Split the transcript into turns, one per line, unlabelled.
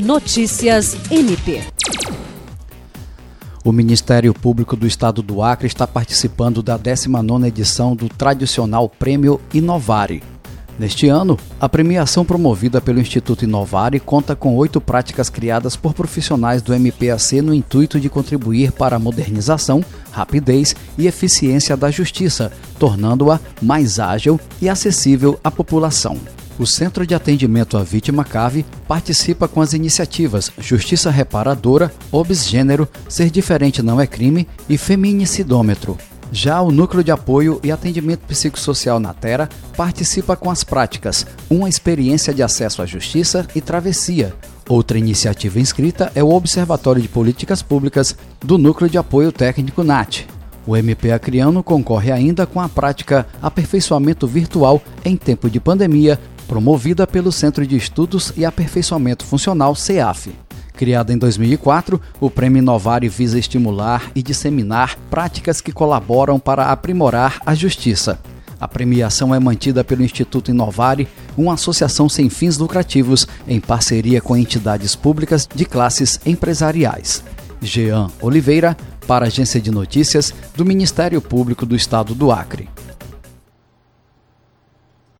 Notícias MP.
O Ministério Público do Estado do Acre está participando da 19ª edição do tradicional Prêmio Inovare. Neste ano, a premiação promovida pelo Instituto Inovare conta com oito práticas criadas por profissionais do MPAC no intuito de contribuir para a modernização, rapidez e eficiência da justiça, tornando-a mais ágil e acessível à população. O Centro de Atendimento à Vítima CAVE participa com as iniciativas Justiça Reparadora, Obs Gênero, Ser Diferente Não é Crime e Feminicidômetro. Já o Núcleo de Apoio e Atendimento Psicossocial na Terra participa com as práticas Uma Experiência de Acesso à Justiça e Travessia. Outra iniciativa inscrita é o Observatório de Políticas Públicas do Núcleo de Apoio Técnico NAT. O MP Acriano concorre ainda com a prática Aperfeiçoamento Virtual em Tempo de Pandemia promovida pelo Centro de Estudos e Aperfeiçoamento Funcional CEAF. Criado em 2004, o Prêmio Inovare visa estimular e disseminar práticas que colaboram para aprimorar a justiça. A premiação é mantida pelo Instituto Inovare, uma associação sem fins lucrativos em parceria com entidades públicas de classes empresariais. Jean Oliveira, para a Agência de Notícias do Ministério Público do Estado do Acre.